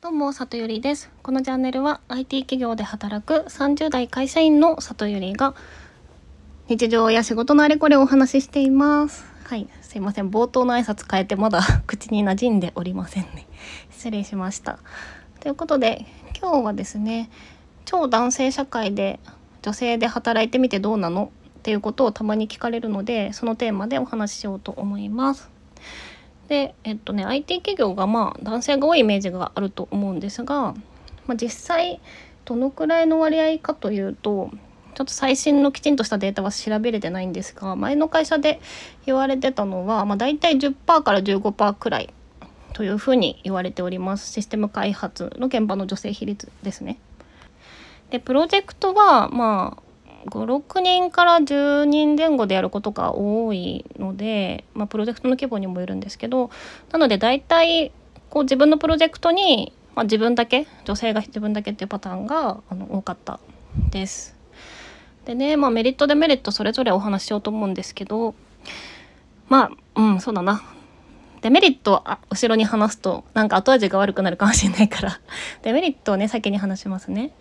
どうも、里ゆりです。このチャンネルは IT 企業で働く30代会社員の里ゆりが日常や仕事のあれこれをお話ししています。はい、すいません。冒頭の挨拶変えてまだ 口に馴染んでおりませんね。失礼しました。ということで、今日はですね、超男性社会で女性で働いてみてどうなの？っていうことをたまに聞かれるので、そのテーマでお話ししようと思います。でえっとね IT 企業がまあ男性が多いイメージがあると思うんですが、まあ、実際どのくらいの割合かというとちょっと最新のきちんとしたデータは調べれてないんですが前の会社で言われてたのは、まあ、大体10%から15%くらいというふうに言われておりますシステム開発の現場の女性比率ですね。でプロジェクトはまあ56人から10人前後でやることが多いので、まあ、プロジェクトの規模にもよるんですけどなので大体こう自分のプロジェクトに、まあ、自分だけ女性が自分だけっていうパターンがあの多かったです。でね、まあ、メリットデメリットそれぞれお話ししようと思うんですけどまあうんそうだなデメリットあ後ろに話すとなんか後味が悪くなるかもしれないからデメリットをね先に話しますね。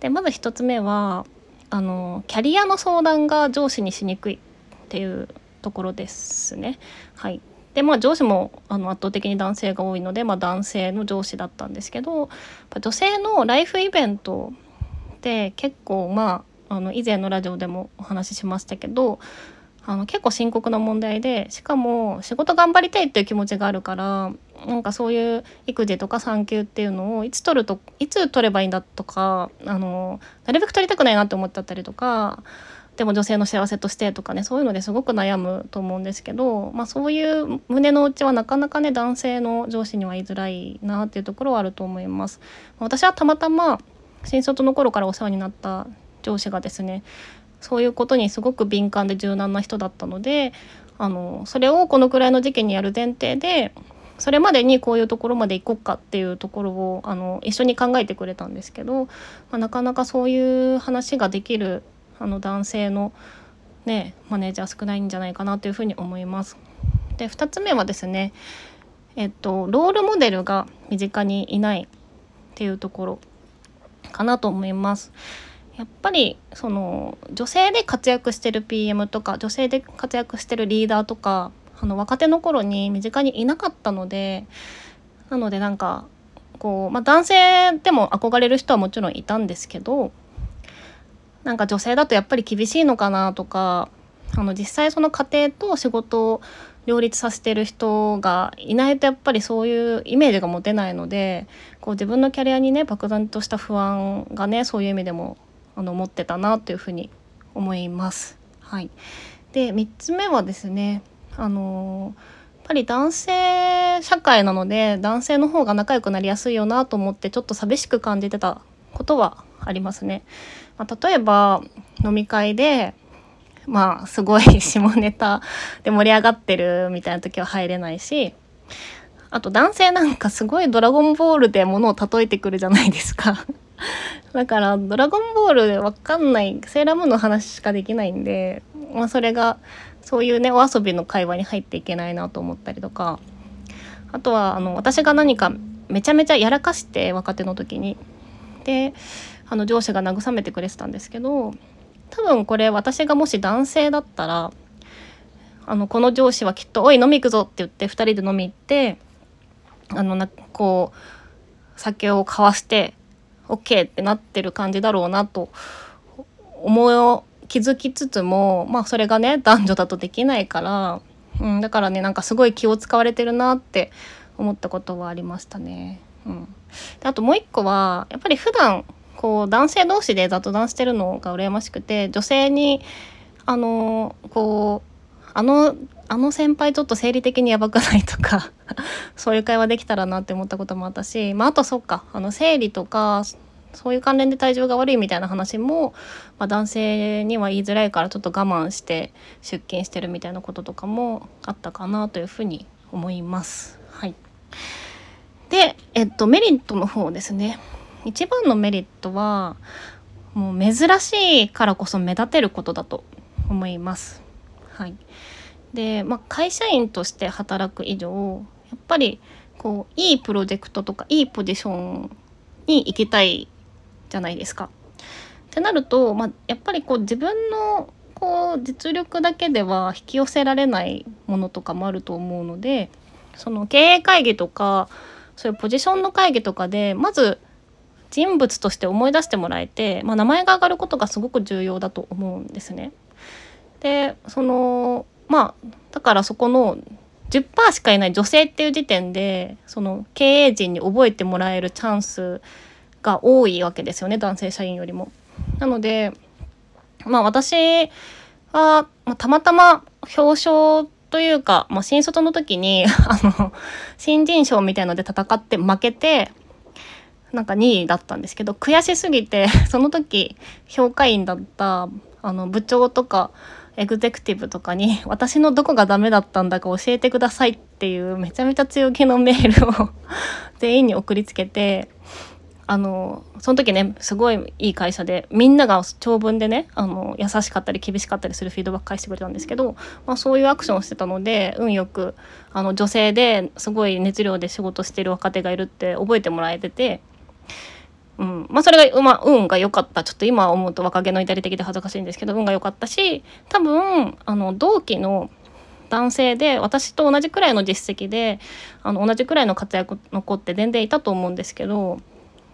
でまず一つ目はあのキャリアの相談が上司にしにくいっていうところですね。はい、でまあ上司もあの圧倒的に男性が多いので、まあ、男性の上司だったんですけど女性のライフイベントって結構まああの以前のラジオでもお話ししましたけどあの結構深刻な問題でしかも仕事頑張りたいっていう気持ちがあるからなんかそういう育児とか産休っていうのをいつ取るといつ取ればいいんだとかあのなるべく取りたくないなって思っちゃったりとかでも女性の幸せとしてとかねそういうのですごく悩むと思うんですけど、まあ、そういう胸の内はなかなかね男性の上司には言いづらいなっていうところはあると思います。私はたまたま新卒の頃からお世話になった上司がですねそういうことにすごく敏感で柔軟な人だったのであのそれをこのくらいの時期にやる前提でそれまでにこういうところまで行こうかっていうところをあの一緒に考えてくれたんですけど、まあ、なかなかそういう話ができるあの男性の、ね、マネージャー少ないんじゃないかなというふうに思います。で2つ目はですね、えっと、ロールモデルが身近にいないっていうところかなと思います。やっぱりその女性で活躍してる PM とか女性で活躍してるリーダーとかあの若手の頃に身近にいなかったのでなのでなんかこう、まあ、男性でも憧れる人はもちろんいたんですけどなんか女性だとやっぱり厳しいのかなとかあの実際その家庭と仕事を両立させてる人がいないとやっぱりそういうイメージが持てないのでこう自分のキャリアにね漠然とした不安がねそういう意味でもあの持ってたなというふうに思います。はい、で3つ目はですねあのやっぱり男性社会なので男性の方が仲良くなりやすいよなと思ってちょっと寂しく感じてたことはありますね。まあ、例えば飲み会でまあすごい下ネタで盛り上がってるみたいな時は入れないしあと男性なんかすごいドラゴンボールで物を例えてくるじゃないですか。だからドラゴンボールでわかんないセーラームーンの話しかできないんで、まあ、それがそういうねお遊びの会話に入っていけないなと思ったりとか。あとはあの私が何かめちゃめちゃやらかして若手の時に。であの上司が慰めてくれてたんですけど多分これ私がもし男性だったらあのこの上司はきっと「おい飲み行くぞ」って言って2人で飲み行ってあのなこう酒を交わして OK ってなってる感じだろうなと思い気づきつつもまあそれがね男女だとできないから、うん、だからねなんかすごい気を使われてるなって思ったことはありましたね。うん、であともう一個はやっぱり普段こう男性同士で雑談してるのが羨ましくて女性にあのこうあのあの先輩ちょっと生理的にやばくないとか そういう会話できたらなって思ったこともあったし、まあ、あとそっかあの生理とかそういう関連で体調が悪いみたいな話も、まあ、男性には言いづらいからちょっと我慢して出勤してるみたいなこととかもあったかなというふうに思います。はい、で、えっと、メリットの方ですね。一番のメリットはもう珍しいからこそ目立てることだと思います。はい、で、まあ、会社員として働く以上やっぱりこういいプロジェクトとかいいポジションに行きたいじゃないですか。ってなると、まあ、やっぱりこう自分のこう実力だけでは引き寄せられないものとかもあると思うのでその経営会議とかそういうポジションの会議とかでまず人物として思い出してもらえて、まあ、名前が上がることがすごく重要だと思うんですね。でそのまあだからそこの10%しかいない女性っていう時点でその経営陣に覚えてもらえるチャンスが多いわけですよね男性社員よりも。なのでまあ私は、ま、たまたま表彰というか、まあ、新卒の時に あの新人賞みたいので戦って負けてなんか2位だったんですけど悔しすぎてその時評価員だったあの部長とかエグゼクティブとかに 私のどこがダメだったんだか教えてくださいっていうめちゃめちゃ強気のメールを 全員に送りつけてあのその時ねすごいいい会社でみんなが長文でねあの優しかったり厳しかったりするフィードバック返してくれたんですけど、まあ、そういうアクションをしてたので運よくあの女性ですごい熱量で仕事してる若手がいるって覚えてもらえてて。うん。まあ、それが、ま、運が良かった。ちょっと今思うと若気の至り的で恥ずかしいんですけど運が良かったし多分あの同期の男性で私と同じくらいの実績であの同じくらいの活躍の子って全然いたと思うんですけど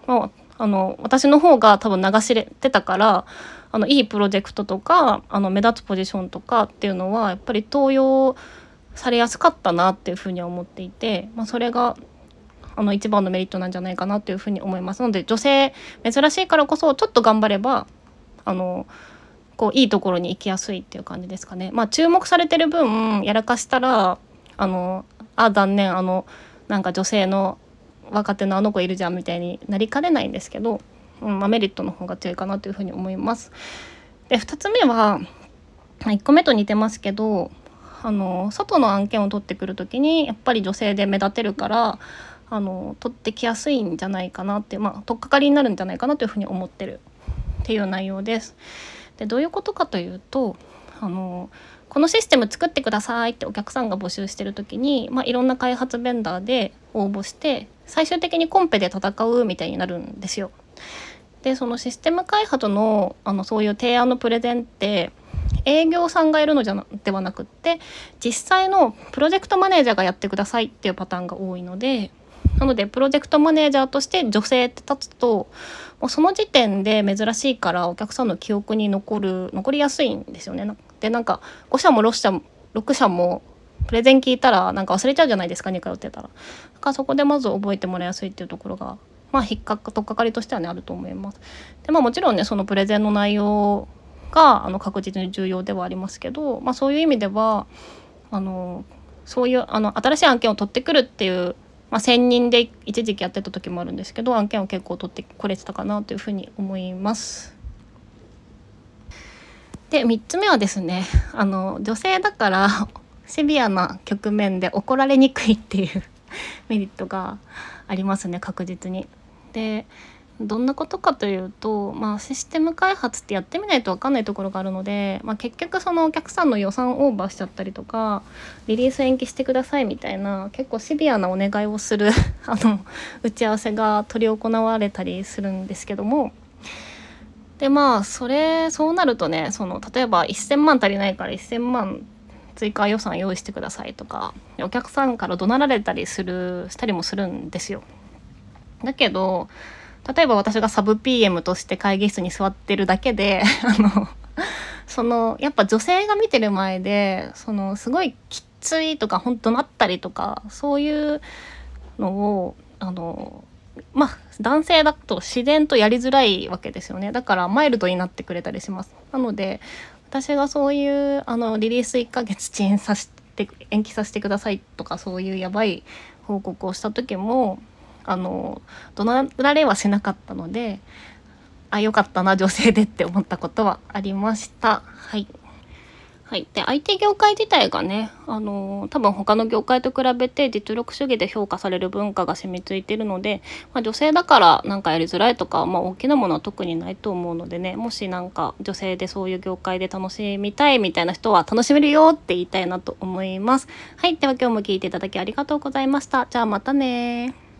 まあ、あの私の方が多分流しれてたからあのいいプロジェクトとかあの目立つポジションとかっていうのはやっぱり登用されやすかったなっていうふうには思っていて、まあ、それがあの一番のメリットなんじゃないかなというふうに思いますので女性珍しいからこそちょっと頑張ればあのこういいところに行きやすいっていう感じですかね。まあ、注目されてる分やらかしたらあのあ残念あのなんか女性の若手のあの子いるじゃんみたいになりかねないんですけど、うんまあ、メリットの方が強いかなというふうに思います。で2つ目は1個目と似てますけどあの外の案件を取ってくる時にやっぱり女性で目立てるからあの取ってきやすいんじゃないかなってまあ取っかかりになるんじゃないかなというふうに思ってるっていう内容です。でどういうことかというとあのこのシステム作ってくださいってお客さんが募集してる時に、まあ、いろんな開発ベンダーで応募して最終的にコンペで戦うみたいになるんですよ。でそのシステム開発のあのそういう提案のプレゼンって営業さんがいるのじゃなではなくって実際のプロジェクトマネージャーがやってくださいっていうパターンが多いのでなのでプロジェクトマネージャーとして女性って立つともうその時点で珍しいからお客さんの記憶に残る残りやすいんですよね。でなんか5社も6社も6社もプレゼン聞いたらなんか忘れちゃうじゃないですか2回やってたら。だからそこでまず覚えてもらいやすいっていうところがまあ引っかかとっかかりとしてはねあると思います。でまあもちろんねそのプレゼンの内容があの確実に重要ではありますけど、まあ、そういう意味ではあのそういうあの新しい案件を取ってくるっていう、まあ、専任で一時期やってた時もあるんですけど案件を結構取ってこれてたかなというふうに思います。で3つ目はですねあの女性だから シビアな局面で怒られにくいっていう メリットがありますね確実に。でどんなことかというと、まあ、システム開発ってやってみないと分かんないところがあるので、まあ、結局そのお客さんの予算オーバーしちゃったりとかリリース延期してくださいみたいな結構シビアなお願いをする あの打ち合わせが執り行われたりするんですけどもでまあそれそうなるとねその例えば1,000万足りないから1,000万追加予算用意してくださいとかお客さんから怒鳴られたりするしたりもするんですよ。だけど例えば私がサブ PM として会議室に座ってるだけで あのそのやっぱ女性が見てる前でそのすごいきついとか本当なったりとかそういうのをあのまあ男性だと自然とやりづらいわけですよね。だからマイルドになってくれたりします。なので私がそういうあのリリース1ヶ月遅延させて延期させてくださいとかそういうやばい報告をした時もあの怒鳴られはしなかったのであよかったな女性でって思ったことはありました。はい。はい、で IT 業界自体がね、あの、多分他の業界と比べて実力主義で評価される文化が染みついてるので、まあ、女性だからなんかやりづらいとか、まあ、大きなものは特にないと思うのでねもしなんか女性でそういう業界で楽しみたいみたいな人は楽しめるよって言いたいなと思います。はい、では今日も聞いていただきありがとうございました。じゃあまたね